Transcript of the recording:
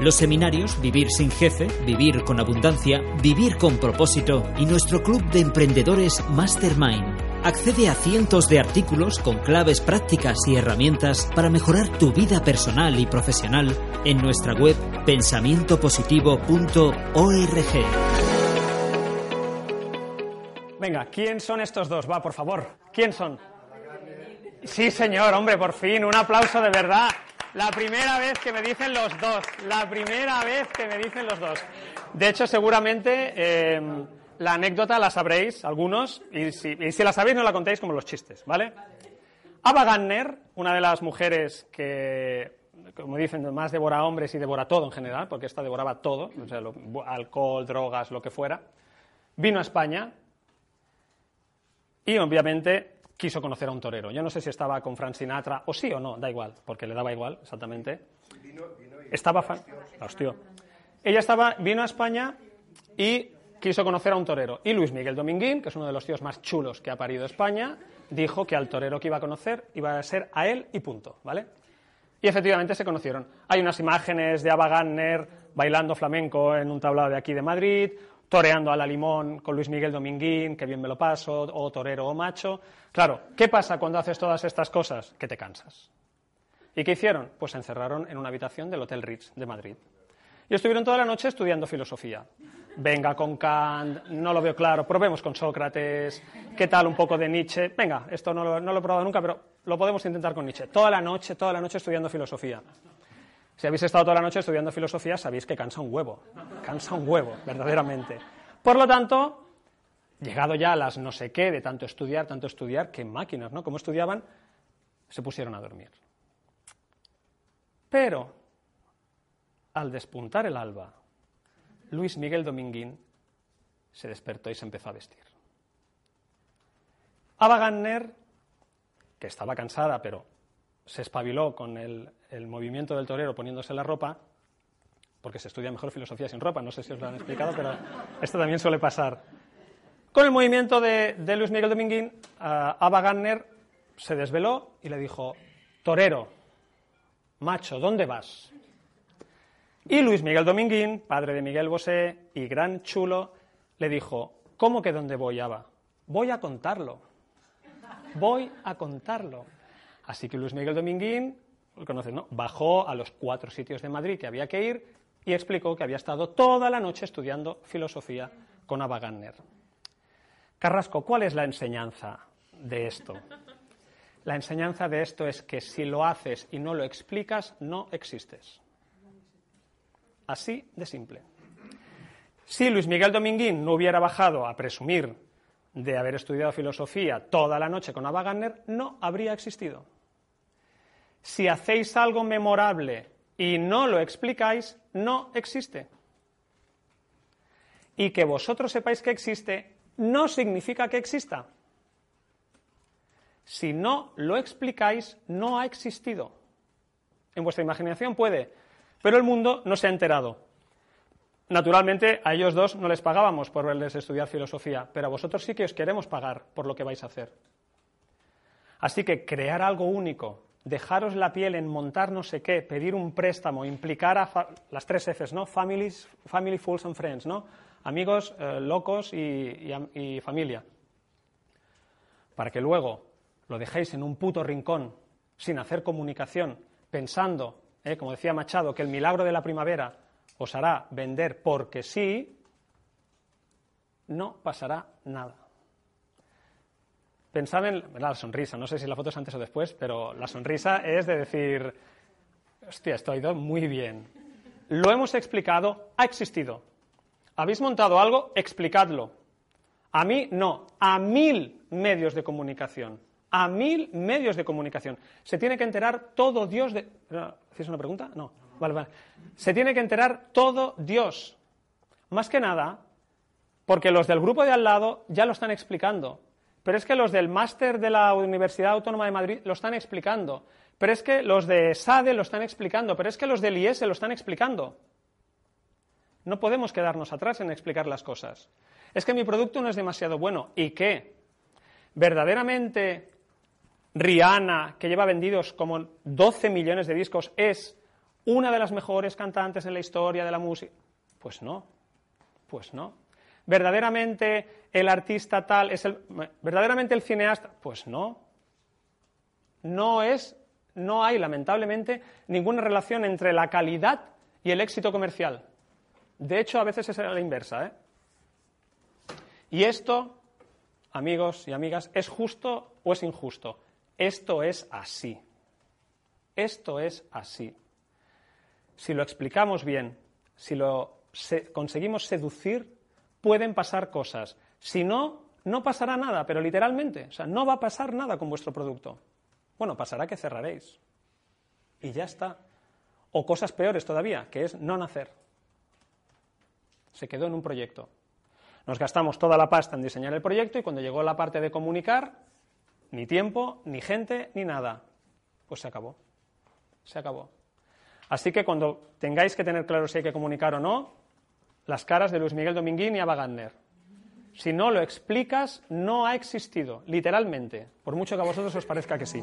Los seminarios Vivir sin jefe, Vivir con abundancia, Vivir con propósito y nuestro club de emprendedores Mastermind. Accede a cientos de artículos con claves prácticas y herramientas para mejorar tu vida personal y profesional en nuestra web pensamientopositivo.org. Venga, ¿quién son estos dos? Va, por favor. ¿Quién son? Sí, señor, hombre, por fin, un aplauso de verdad. La primera vez que me dicen los dos, la primera vez que me dicen los dos. De hecho, seguramente eh, la anécdota la sabréis algunos, y si, la sabéis no la contéis como los chistes, ¿vale? Ava Gardner, una de las mujeres que, como dicen, más devora hombres y devora todo en general, porque esta devoraba todo, o sea, alcohol, drogas, lo que fuera, vino a España y obviamente quiso conocer a un torero. Yo no sé si estaba con Frank Sinatra, o sí o no, da igual, porque le daba igual, exactamente. Estaba fan... Hostia. Ella estaba, vino a España y quiso conocer a un torero. Y Luis Miguel Dominguín, que es uno de los tíos más chulos que ha parido España, dijo que al torero que iba a conocer iba a ser a él y punto, ¿vale? Y efectivamente se conocieron. Hay unas imágenes de Ava Gardner bailando flamenco en un tablado de aquí de Madrid, toreando a la limón con Luis Miguel Dominguín, que bien me lo paso, o torero o macho. Claro, ¿qué pasa cuando haces todas estas cosas? Que te cansas. ¿Y qué hicieron? Pues se encerraron en una habitación del Hotel Ritz de Madrid. Y estuvieron toda la noche estudiando filosofía. Venga con Kant, no lo veo claro, probemos con Sócrates, ¿qué tal un poco de Nietzsche? Venga, esto no lo, no lo he probado nunca, pero lo podemos intentar con Nietzsche. Toda la noche, toda la noche estudiando filosofía. Si habéis estado toda la noche estudiando filosofía, sabéis que cansa un huevo. Cansa un huevo, verdaderamente. Por lo tanto, llegado ya a las no sé qué, de tanto estudiar, tanto estudiar, qué máquinas, ¿no? Como estudiaban, se pusieron a dormir. Pero, al despuntar el alba, Luis Miguel Dominguín se despertó y se empezó a vestir. Ava Gardner, que estaba cansada, pero se espabiló con el, el movimiento del torero poniéndose la ropa, porque se estudia mejor filosofía sin ropa, no sé si os lo han explicado, pero esto también suele pasar. Con el movimiento de, de Luis Miguel Dominguín, ah, Ava Gardner se desveló y le dijo, torero, macho, ¿dónde vas? Y Luis Miguel Dominguín, padre de Miguel Bosé y gran chulo, le dijo, ¿cómo que dónde voy, Ava? Voy a contarlo. Voy a contarlo. Así que Luis Miguel Dominguín, ¿no? Bajó a los cuatro sitios de Madrid que había que ir y explicó que había estado toda la noche estudiando filosofía con Ava Gardner. Carrasco, ¿cuál es la enseñanza de esto? La enseñanza de esto es que si lo haces y no lo explicas, no existes. Así de simple. Si Luis Miguel Dominguín no hubiera bajado a presumir de haber estudiado filosofía toda la noche con Ava Gardner, no habría existido. Si hacéis algo memorable y no lo explicáis, no existe. Y que vosotros sepáis que existe no significa que exista. Si no lo explicáis, no ha existido. En vuestra imaginación puede, pero el mundo no se ha enterado. Naturalmente, a ellos dos no les pagábamos por verles estudiar filosofía, pero a vosotros sí que os queremos pagar por lo que vais a hacer. Así que crear algo único, dejaros la piel en montar no sé qué, pedir un préstamo, implicar a las tres Fs, ¿no? Families, family, fools and friends, ¿no? Amigos, eh, locos y, y familia. Para que luego lo dejéis en un puto rincón, sin hacer comunicación, pensando, eh, como decía Machado, que el milagro de la primavera os hará vender porque sí, no pasará nada. Pensad en la sonrisa, no sé si la foto es antes o después, pero la sonrisa es de decir, hostia, esto ha ido muy bien. Lo hemos explicado, ha existido. ¿Habéis montado algo? Explicadlo. A mí no, a mil medios de comunicación. A mil medios de comunicación. Se tiene que enterar todo Dios de. ¿Hacéis una pregunta? No. Vale, vale. Se tiene que enterar todo Dios. Más que nada, porque los del grupo de al lado ya lo están explicando. Pero es que los del máster de la Universidad Autónoma de Madrid lo están explicando. Pero es que los de SADE lo están explicando. Pero es que los del IES lo están explicando. No podemos quedarnos atrás en explicar las cosas. Es que mi producto no es demasiado bueno. ¿Y qué? ¿Verdaderamente Rihanna, que lleva vendidos como 12 millones de discos, es una de las mejores cantantes en la historia de la música? Pues no, pues no. ¿Verdaderamente el artista tal es el. ¿Verdaderamente el cineasta? Pues no. No es. No hay, lamentablemente, ninguna relación entre la calidad y el éxito comercial. De hecho, a veces es la inversa. ¿eh? Y esto, amigos y amigas, ¿es justo o es injusto? Esto es así. Esto es así. Si lo explicamos bien, si lo conseguimos seducir, pueden pasar cosas. Si no, no pasará nada, pero literalmente, o sea, no va a pasar nada con vuestro producto. Bueno, pasará que cerraréis. Y ya está. O cosas peores todavía, que es no nacer. Se quedó en un proyecto. Nos gastamos toda la pasta en diseñar el proyecto y cuando llegó la parte de comunicar, ni tiempo, ni gente, ni nada. Pues se acabó. Se acabó. Así que cuando tengáis que tener claro si hay que comunicar o no, las caras de Luis Miguel Dominguín y Ava Gardner. Si no lo explicas, no ha existido, literalmente, por mucho que a vosotros os parezca que sí.